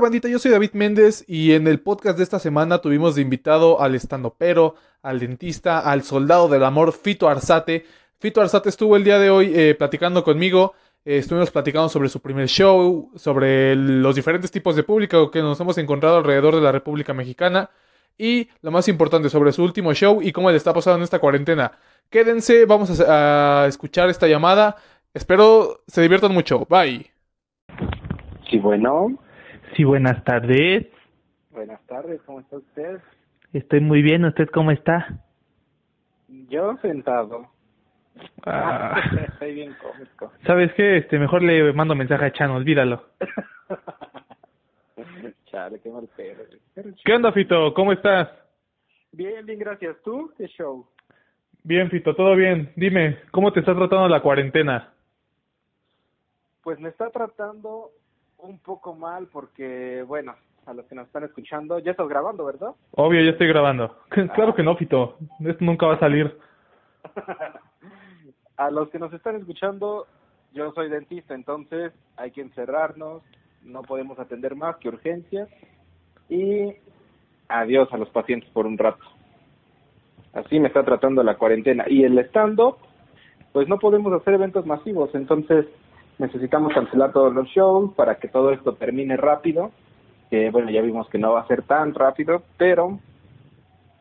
bandita? Yo soy David Méndez y en el podcast de esta semana tuvimos de invitado al estandopero, al dentista, al soldado del amor, Fito Arzate. Fito Arzate estuvo el día de hoy eh, platicando conmigo. Eh, estuvimos platicando sobre su primer show, sobre los diferentes tipos de público que nos hemos encontrado alrededor de la República Mexicana y lo más importante sobre su último show y cómo le está pasando en esta cuarentena. Quédense, vamos a, a escuchar esta llamada. Espero se diviertan mucho. Bye. Sí, bueno. Sí, buenas tardes. Buenas tardes, ¿cómo está usted? Estoy muy bien, ¿usted cómo está? Yo sentado. Ah. Estoy bien cómico. ¿Sabes qué? Este, mejor le mando mensaje a Chan, olvídalo. Chale, qué mal pedo. ¿Qué onda, Fito? ¿Cómo estás? Bien, bien, gracias. ¿Tú? ¿Qué show? Bien, Fito, todo bien. Dime, ¿cómo te está tratando la cuarentena? Pues me está tratando un poco mal porque, bueno, a los que nos están escuchando, ya estás grabando, ¿verdad? Obvio, ya estoy grabando. Claro que no, Fito. Esto nunca va a salir. a los que nos están escuchando, yo soy dentista, entonces hay que encerrarnos, no podemos atender más que urgencias y adiós a los pacientes por un rato. Así me está tratando la cuarentena. Y el stand-up, pues no podemos hacer eventos masivos, entonces necesitamos cancelar todos los shows para que todo esto termine rápido, que bueno, ya vimos que no va a ser tan rápido, pero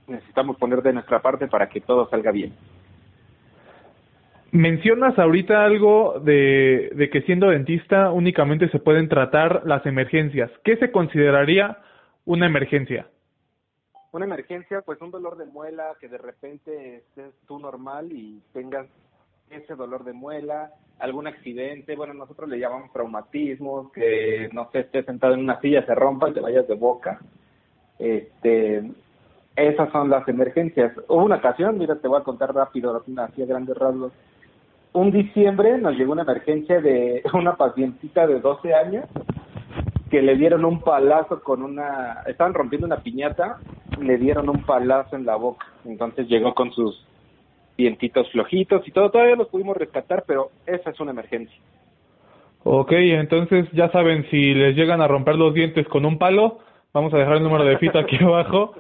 necesitamos poner de nuestra parte para que todo salga bien. Mencionas ahorita algo de, de que siendo dentista únicamente se pueden tratar las emergencias. ¿Qué se consideraría una emergencia? Una emergencia, pues un dolor de muela que de repente estés tú normal y tengas ese dolor de muela, algún accidente, bueno, nosotros le llamamos traumatismos, que no sé, estés sentado en una silla, se rompa y te vayas de boca. Este, esas son las emergencias. Hubo una ocasión, mira, te voy a contar rápido, así a grandes rasgos. Un diciembre nos llegó una emergencia de una pacientita de 12 años que le dieron un palazo con una, estaban rompiendo una piñata, le dieron un palazo en la boca. Entonces llegó con sus dientitos flojitos y todo, todavía los pudimos rescatar, pero esa es una emergencia. Ok, entonces ya saben, si les llegan a romper los dientes con un palo, vamos a dejar el número de Fito aquí abajo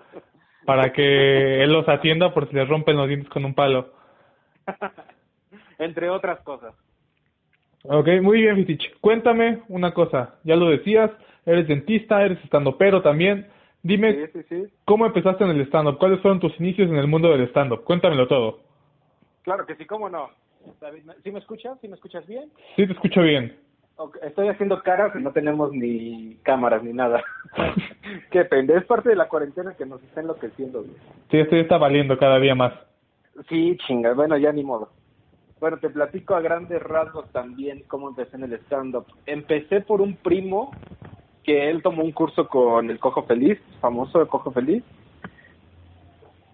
para que él los atienda por si les rompen los dientes con un palo. Entre otras cosas. Ok, muy bien, Fitich. Cuéntame una cosa, ya lo decías, eres dentista, eres estandopero también. Dime, Sí, sí, sí. ¿cómo empezaste en el stand-up? ¿Cuáles fueron tus inicios en el mundo del stand-up? Cuéntamelo todo. Claro que sí, cómo no. David, ¿Sí me escuchas? ¿Sí me escuchas bien? Sí, te escucho bien. Estoy haciendo caras y no tenemos ni cámaras ni nada. Qué pende, es parte de la cuarentena que nos está enloqueciendo. güey. Sí, esto ya está valiendo cada día más. Sí, chinga, bueno, ya ni modo. Bueno, te platico a grandes rasgos también cómo empecé en el stand-up. Empecé por un primo que él tomó un curso con el Cojo Feliz, famoso el Cojo Feliz,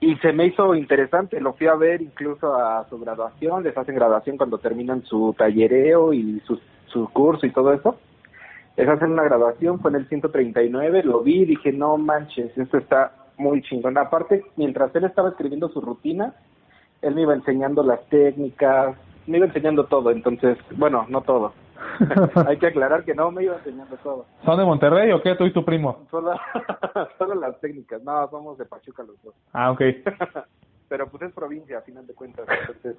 y se me hizo interesante, lo fui a ver incluso a su graduación, les hacen graduación cuando terminan su tallereo y su, su curso y todo eso. Les hacen una graduación, fue en el 139, lo vi, dije, no manches, esto está muy chingón. Aparte, mientras él estaba escribiendo su rutina, él me iba enseñando las técnicas, me iba enseñando todo, entonces, bueno, no todo. Hay que aclarar que no me iba enseñando todo, ¿Son de Monterrey o qué? ¿Tú y tu primo? solo, solo las técnicas. No, somos de Pachuca los dos. Ah, ok. Pero pues es provincia, a final de cuentas. Entonces,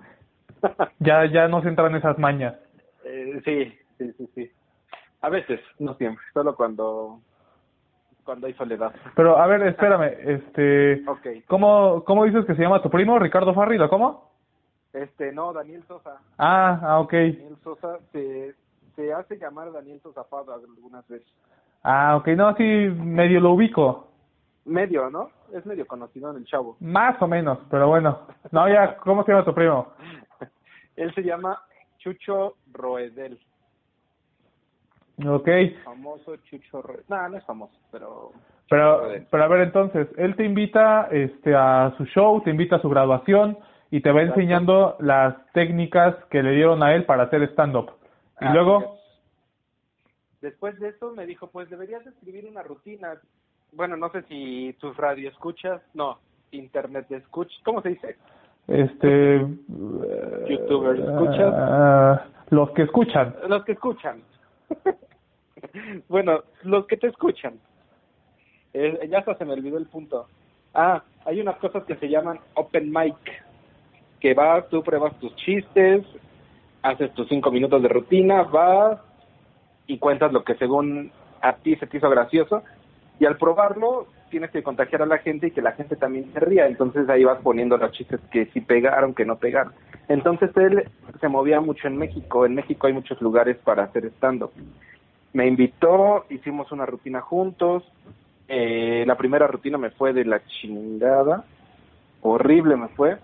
Ya, ya no se entran esas mañas. eh, sí, sí, sí, sí. A veces, no siempre, solo cuando cuando hay soledad. Pero, a ver, espérame, este... Ok. ¿Cómo, ¿Cómo dices que se llama tu primo? ¿Ricardo Farril o cómo? Este, no, Daniel Sosa. Ah, ah, ok. Daniel Sosa se, se hace llamar Daniel Sosa Fado algunas veces. Ah, ok, no, sí, medio lo ubico. Medio, ¿no? Es medio conocido en el chavo. Más o menos, pero bueno. No, ya, ¿cómo se llama tu primo? Él se llama Chucho Roedel. Ok, Famoso Chucho Roedel. No, no es famoso, pero... pero, Roedel. pero a ver, entonces, él te invita este, a su show, te invita a su graduación y te va Exacto. enseñando las técnicas que le dieron a él para hacer stand-up. Y luego, es. Después de eso me dijo, pues deberías escribir una rutina. Bueno, no sé si tus radio escuchas, no, internet escuchas, ¿cómo se dice? este... Youtubers, ¿escuchas? ah, los que escuchan. Los que escuchan. bueno, los que te escuchan. Eh, ya hasta se me olvidó el punto. Ah, hay unas cosas que se llaman open mic, que vas, tú pruebas tus chistes, haces tus cinco minutos de rutina, vas y cuentas lo que según a ti se te hizo gracioso, y al probarlo tienes que contagiar a la gente y que la gente también se ría, entonces ahí vas poniendo los chistes que sí pegaron, que no pegaron. Entonces él se movía mucho en México, en México hay muchos lugares para hacer stand-up. Me invitó, hicimos una rutina juntos, eh, la primera rutina me fue de la chingada, horrible me fue.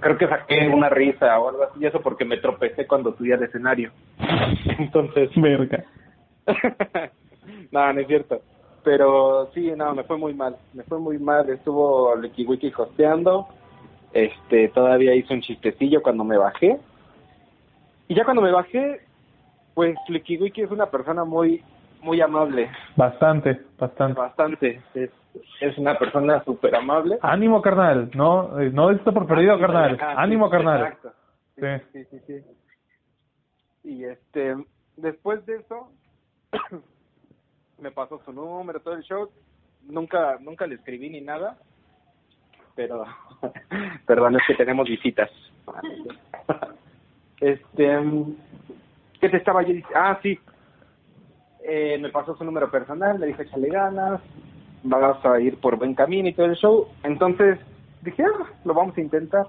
Creo que saqué una risa o algo así, y eso porque me tropecé cuando subí al escenario. Entonces, Verga. no, no es cierto. Pero sí, no, me fue muy mal. Me fue muy mal. Estuvo Licky Wiki hosteando. Este, todavía hizo un chistecillo cuando me bajé. Y ya cuando me bajé, pues Licky Wiki es una persona muy, muy amable. Bastante, bastante. Bastante. Es, es una persona súper amable. Ánimo, carnal. No, eh, no esto por perdido, carnal. Ajá, sí, Ánimo, carnal. Exacto. Sí, Sí. sí, sí, sí. Y este, después de eso, me pasó su número, todo el show. Nunca, nunca le escribí ni nada, pero, perdón, es que tenemos visitas. Este, ¿qué te estaba yo diciendo? Ah, sí. Eh, me pasó su número personal, le dije, échale ganas, vas a ir por buen camino y todo el show. Entonces dije, ah, lo vamos a intentar.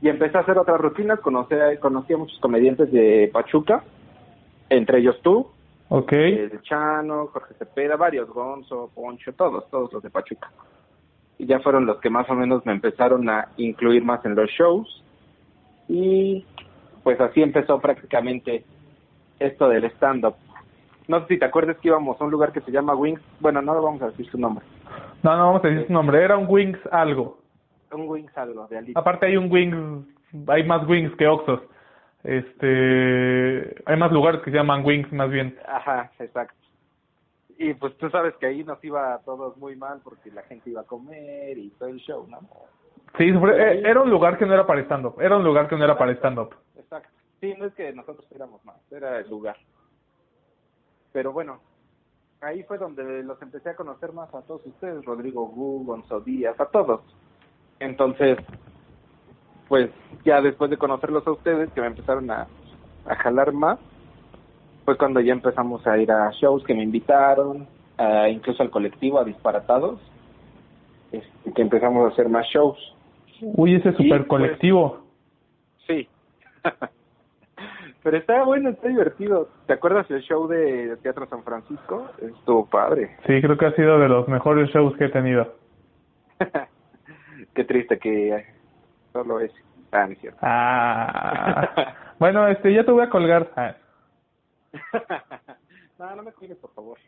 Y empecé a hacer otras rutinas, conocí, conocí a muchos comediantes de Pachuca, entre ellos tú, Ok. el Chano, Jorge Cepeda, varios, Gonzo, Poncho, todos, todos los de Pachuca. Y ya fueron los que más o menos me empezaron a incluir más en los shows. Y pues así empezó prácticamente esto del stand-up. No sé si te acuerdas que íbamos a un lugar que se llama Wings. Bueno, no vamos a decir su nombre. No, no vamos a decir su nombre. Era un Wings algo. Un Wings algo de Alita. Aparte hay un Wings, hay más Wings que Oxos. Este, hay más lugares que se llaman Wings más bien. Ajá, exacto. Y pues tú sabes que ahí nos iba a todos muy mal porque la gente iba a comer y todo el show, ¿no? Sí, eh, era un lugar que no era para stand-up. Era un lugar que no era para stand-up. Exacto. Sí, no es que nosotros éramos más, era el lugar. Pero bueno, ahí fue donde los empecé a conocer más a todos ustedes, Rodrigo Gu, Gonzo Díaz, a todos. Entonces, pues ya después de conocerlos a ustedes, que me empezaron a, a jalar más, fue cuando ya empezamos a ir a shows que me invitaron, a- incluso al colectivo, a Disparatados, este, que empezamos a hacer más shows. Uy, ese super pues, colectivo. Sí. Pero está bueno, está divertido. ¿Te acuerdas del show de Teatro San Francisco? Estuvo padre. Sí, creo que ha sido de los mejores shows que he tenido. Qué triste que solo es. Ah, no es cierto. Ah. bueno, este, ya te voy a colgar. Ah. no, no me cuides, por favor.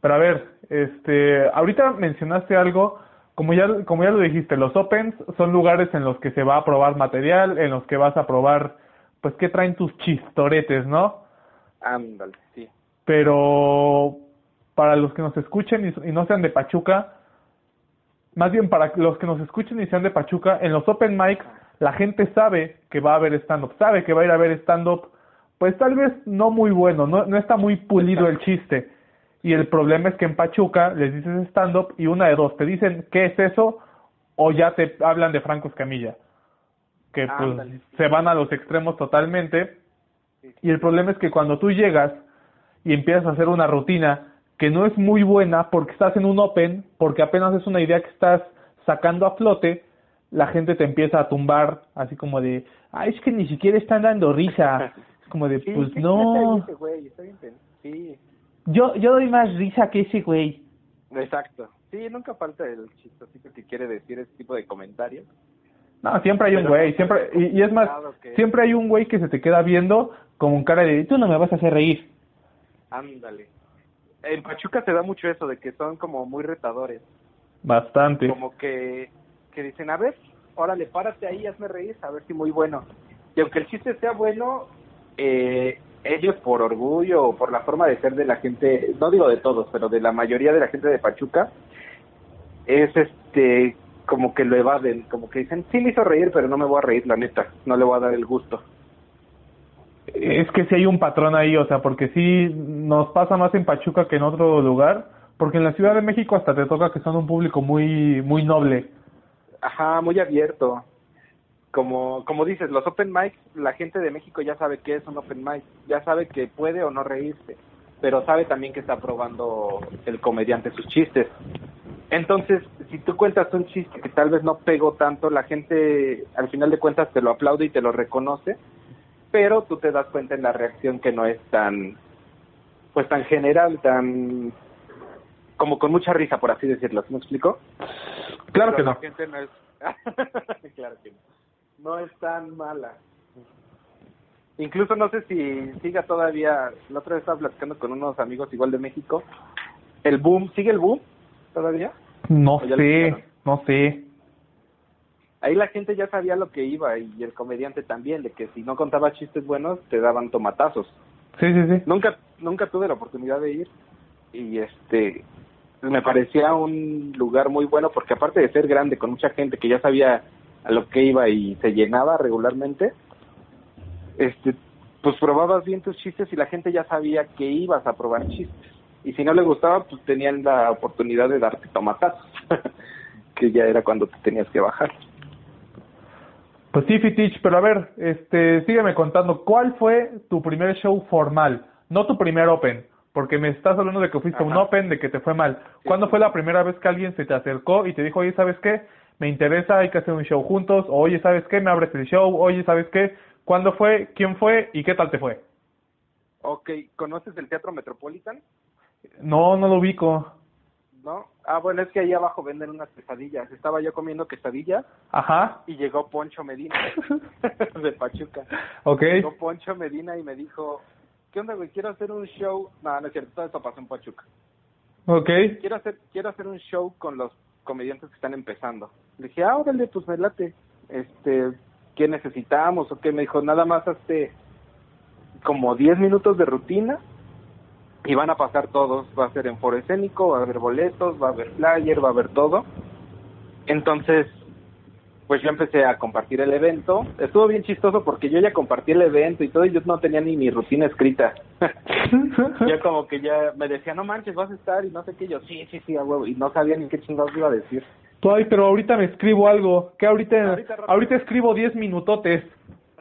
Pero a ver, este, ahorita mencionaste algo, como ya, como ya lo dijiste, los opens son lugares en los que se va a probar material, en los que vas a probar, pues, qué traen tus chistoretes, ¿no? Ándale, sí. Pero para los que nos escuchen y, y no sean de Pachuca, más bien para los que nos escuchen y sean de Pachuca, en los open mics la gente sabe que va a haber stand-up, sabe que va a ir a ver stand-up, pues tal vez no muy bueno, no, no está muy pulido el chiste. Y el problema es que en Pachuca les dices stand-up y una de dos, te dicen qué es eso o ya te hablan de Franco Escamilla, que pues se van a los extremos totalmente. Y el problema es que cuando tú llegas y empiezas a hacer una rutina que no es muy buena porque estás en un open, porque apenas es una idea que estás sacando a flote, la gente te empieza a tumbar así como de, ay, es que ni siquiera están dando risa. Es como de, Sí, pues sí, no, güey, está bien pen- Sí, yo, yo doy más risa que ese güey. exacto. Sí, nunca falta el chistosito que quiere decir ese tipo de comentarios. No, siempre hay un güey, siempre, y, y es más, que- siempre hay un güey que se te queda viendo con cara de, tú no me vas a hacer reír. Ándale. En Pachuca se da mucho eso de que son como muy retadores. Bastante. como que, que dicen, a ver, órale, párate ahí, hazme reír, a ver si muy bueno. Y aunque el chiste sea bueno, eh, ellos por orgullo o por la forma de ser de la gente, no digo de todos, pero de la mayoría de la gente de Pachuca, es este como que lo evaden, como que dicen, sí me hizo reír, pero no me voy a reír, la neta, no le voy a dar el gusto. Es que sí hay un patrón ahí, o sea, porque sí nos pasa más en Pachuca que en otro lugar, porque en la Ciudad de México hasta te toca que son un público muy muy noble. Ajá, muy abierto. Como como dices, los open mics, la gente de México ya sabe qué es un open mic, ya sabe que puede o no reírse, pero sabe también que está probando el comediante sus chistes. Entonces, si tú cuentas un chiste que tal vez no pegó tanto, la gente al final de cuentas te lo aplaude y te lo reconoce, pero tú te das cuenta en la reacción que no es tan, pues tan general, tan, como con mucha risa, por así decirlo. ¿Sí me explico? Claro Pero que la no. gente no es, claro que no. No es tan mala. Incluso no sé si siga todavía, la otra vez estaba platicando con unos amigos igual de México, el boom, ¿sigue el boom todavía? No sé, no sé. Ahí la gente ya sabía lo que iba y el comediante también, de que si no contaba chistes buenos te daban tomatazos. Sí, sí, sí. Nunca nunca tuve la oportunidad de ir y este me parecía un lugar muy bueno porque aparte de ser grande con mucha gente que ya sabía a lo que iba y se llenaba regularmente, este pues probabas bien tus chistes y la gente ya sabía que ibas a probar chistes. Y si no le gustaba, pues tenían la oportunidad de darte tomatazos, que ya era cuando te tenías que bajar. Pues sí, Fitich, pero a ver, este, sígueme contando, ¿cuál fue tu primer show formal? No tu primer open, porque me estás hablando de que fuiste un open, de que te fue mal. ¿Cuándo fue la primera vez que alguien se te acercó y te dijo, oye, ¿sabes qué? Me interesa, hay que hacer un show juntos, o oye, ¿sabes qué? Me abres el show, oye, ¿sabes qué? ¿Cuándo fue? ¿Quién fue? ¿Y qué tal te fue? Ok, ¿conoces el Teatro Metropolitan? No, no lo ubico. ¿No? Ah, bueno, es que ahí abajo venden unas quesadillas. Estaba yo comiendo quesadillas Ajá. y llegó Poncho Medina de Pachuca. Ok. Llegó Poncho Medina y me dijo, ¿qué onda, güey? Quiero hacer un show. No, no es cierto, todo esto pasó en Pachuca. Ok. Quiero hacer, quiero hacer un show con los comediantes que están empezando. Le dije, ah, órale, pues me late. Este, ¿qué necesitamos? O qué me dijo, nada más hazte como 10 minutos de rutina y van a pasar todos. Va a ser en foro escénico, va a haber boletos, va a haber flyer, va a haber todo. Entonces, pues yo empecé a compartir el evento. Estuvo bien chistoso porque yo ya compartí el evento y todo y yo no tenía ni mi rutina escrita. yo como que ya me decía, no manches, vas a estar y no sé qué. Yo, sí, sí, sí, a huevo. Y no sabía ni qué chingados iba a decir. Tú, ay, pero ahorita me escribo algo. Que ahorita, Ahorita ahorita escribo 10 minutotes.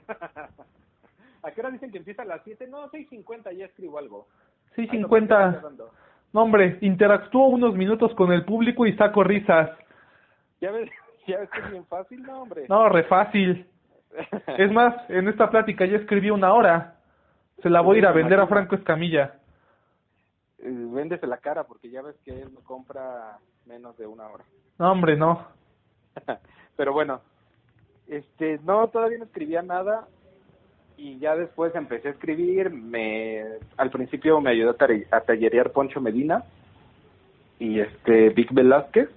¿A qué hora dicen que empieza a las 7? No, 6.50 ya escribo algo. Sí, Ahí lo voy 50. cerrando. No, hombre, interactúo unos minutos con el público y saco risas. ¿Ya ves? ¿Ya ves que es bien fácil? No, hombre. No, re fácil. Es más, en esta plática ya escribí una hora. Se la voy a ir a vender a Franco Escamilla. Eh, Véndese la cara porque ya ves que él no compra menos de una hora. No, hombre, no. Pero bueno, este, no, todavía no escribía nada y ya después empecé a escribir. Me, al principio me ayudó a, tallerear Poncho Medina y este Vic Velázquez.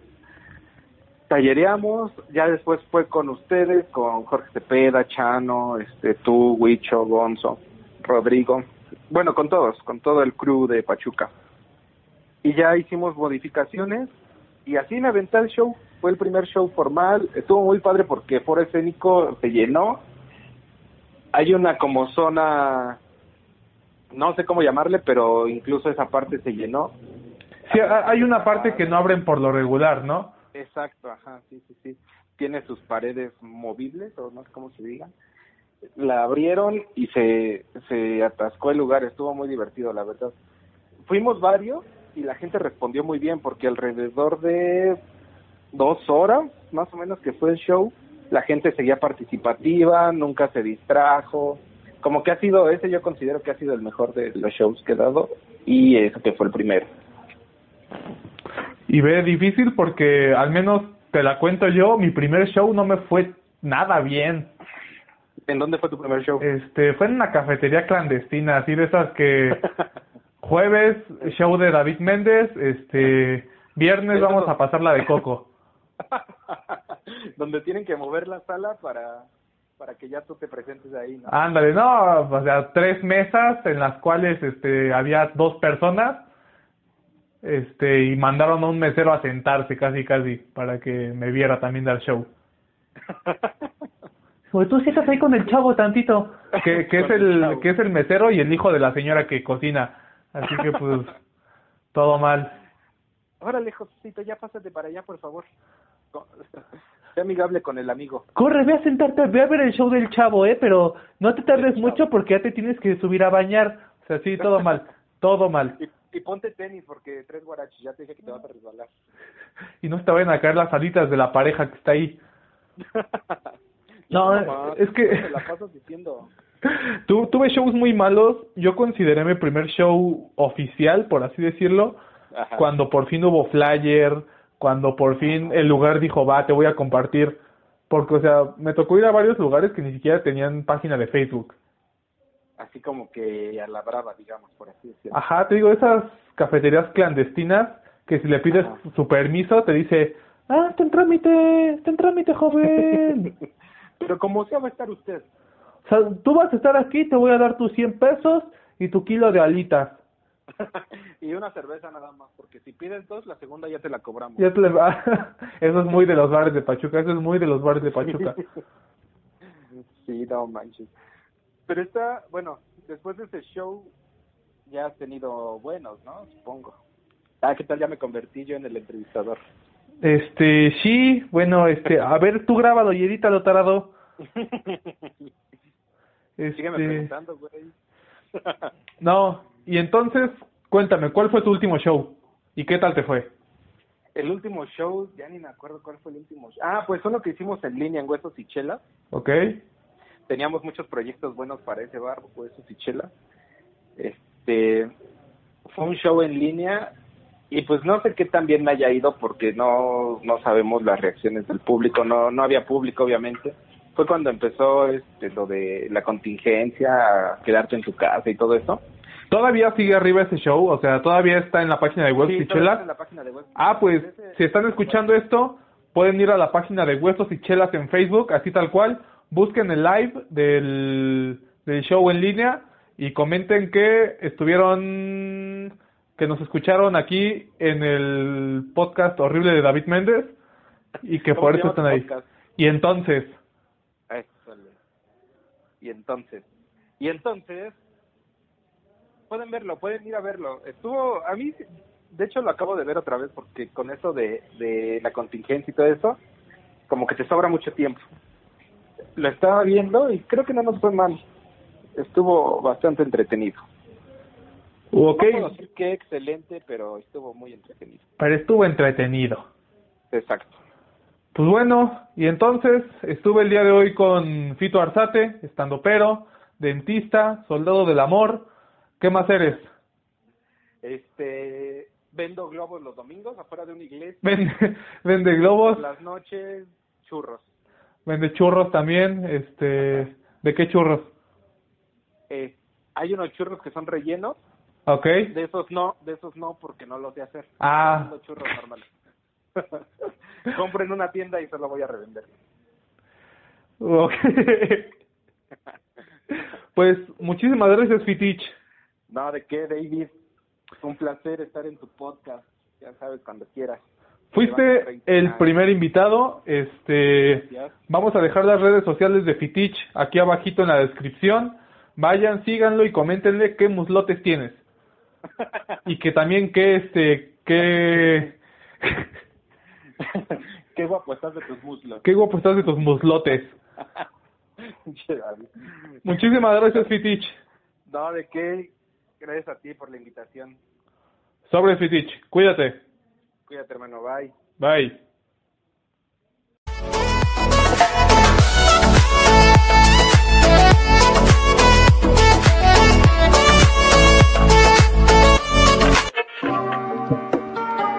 Tallereamos, ya después fue con ustedes, con Jorge Cepeda, Chano, este, tú, Huicho, Gonzo, Rodrigo, bueno, con todos, con todo el crew de Pachuca. Y ya hicimos modificaciones y así me aventé el show. Fue el primer show formal. Estuvo muy padre porque Foro Escénico se llenó. Hay una como zona, no sé cómo llamarle, pero incluso esa parte se llenó. Sí, ha- hay una parte que no abren por lo regular, ¿no? Exacto, ajá, sí, sí, sí. Tiene sus paredes movibles, o no sé cómo se digan. La abrieron y se, se atascó el lugar. Estuvo muy divertido, la verdad. Fuimos varios y la gente respondió muy bien porque alrededor de dos horas, más o menos, que fue el show, la gente seguía participativa, nunca se distrajo. Como que ha sido, ese yo considero que ha sido el mejor de los shows que he dado y ese que fue el primero. Y ve, difícil porque al menos te la cuento yo, mi primer show no me fue nada bien. ¿En dónde fue tu primer show? Este, fue en una cafetería clandestina, así de esas que jueves show de David Méndez, este, viernes Eso vamos a pasarla de coco. donde tienen que mover la sala para para que ya tú te presentes ahí, ¿no? Ándale, no, o sea, tres mesas en las cuales este había dos personas. Este, y mandaron a un mesero a sentarse casi casi para que me viera también dar show. O tú sientas ahí con el chavo tantito, que, que es el que es el mesero y el hijo de la señora que cocina. Así que pues todo mal. Órale, Josecito, ya pásate para allá, por favor. Sé amigable con el amigo. Corre, ve a sentarte, ve a ver el show del chavo, eh, pero no te tardes mucho porque ya te tienes que subir a bañar. O sea, sí, todo mal, todo mal. Y, y ponte tenis porque tres guaraches, ya te dije que te vas a resbalar. Y no te vayan a caer las alitas de la pareja que está ahí. No, es que- Te la pasas diciendo. Tu- tuve shows muy malos. Yo consideré mi primer show oficial, por así decirlo, Ajá. cuando por fin hubo flyer, cuando por fin el lugar dijo, va, te voy a compartir. Porque, o sea, me tocó ir a varios lugares que ni siquiera tenían página de Facebook. Así como que a la brava, digamos, por así decirlo. Ajá, te digo, esas cafeterías clandestinas que si le pides Ajá. su permiso te dice, ah, está en trámite, está en trámite, joven. Pero como sea, va a estar usted. o sea, tú vas a estar aquí, te voy a dar tus 100 pesos y tu kilo de alitas. y una cerveza nada más, porque si pides dos, la segunda ya te la cobramos. Ya te le va. Eso es muy de los bares de Pachuca, eso es muy de los bares de Pachuca. sí, no manches. Pero está, bueno, después de ese show ya has tenido buenos, ¿no? Supongo. Ah, ¿qué tal? Ya me convertí yo en el entrevistador. Este, sí, bueno, este, a ver, tú grábalo y edítalo, tarado. Sígueme Este, preguntando, güey. no, y entonces, cuéntame, ¿cuál fue tu último show? ¿Y qué tal te fue? el último show, ya ni me acuerdo cuál fue el último show. Ah, pues uno que hicimos en línea en Huesos y Chelas. ¿Ok? Teníamos muchos proyectos buenos para ese bar, Huesos y Chelas. Este, fue un show en línea y pues no sé qué tan bien me haya ido porque no, no sabemos las reacciones del público, no, no había público obviamente. Fue cuando empezó este, lo de la contingencia, quedarte en tu casa y todo eso. ¿Todavía sigue arriba ese show? O sea, ¿todavía está en la página de Huesos Sí, y todo eso Chelas? en la página de Huesos y Ah, pues. Ese- si están escuchando esto, pueden ir a la página de Huesos y Chelas en Facebook, así tal cual, busquen el live del, del show en línea y comenten que estuvieron, que nos escucharon aquí en el podcast horrible de David Méndez y que ¿Cómo por eso están ahí. podcast? Y entonces. Y entonces, y entonces, pueden verlo, pueden ir a verlo. Estuvo, a mí, de hecho lo acabo de ver otra vez porque con eso de, de la contingencia y todo eso, como que te sobra mucho tiempo. Lo estaba viendo y creo que no nos fue mal. Estuvo bastante entretenido. ok, No puedo decir que excelente, pero estuvo muy entretenido. pero estuvo entretenido. Exacto. Pues bueno, y entonces estuve el día de hoy con Fito Arzate, estando pero, dentista, soldado del amor. ¿Qué más eres? Este, vendo globos los domingos afuera de una iglesia. Vende, vende globos, Por las noches, churros. vende churros también. Este, ¿de qué churros? Eh, hay unos churros que son rellenos, Ok. de esos no, de esos no porque no los sé hacer. Ah. Los churros normales. Compro en una tienda y se lo voy a revender. Ok. Pues muchísimas gracias, Fitich. No, ¿de qué, David? Un placer estar en tu podcast. Ya sabes, cuando quieras. Fuiste el primer invitado. Este, Gracias. vamos a dejar las redes sociales de Fitich aquí abajito en la descripción. Vayan, síganlo y coméntenle qué muslotes tienes. Y que también qué, este, qué, qué guapo estás de tus muslos. qué guapo estás de tus muslotes. Muchísimas gracias, Fitich. No, ¿de qué? Gracias a ti por la invitación. Sobre Fitich. Cuídate. Cuídate, hermano. Bye. Bye.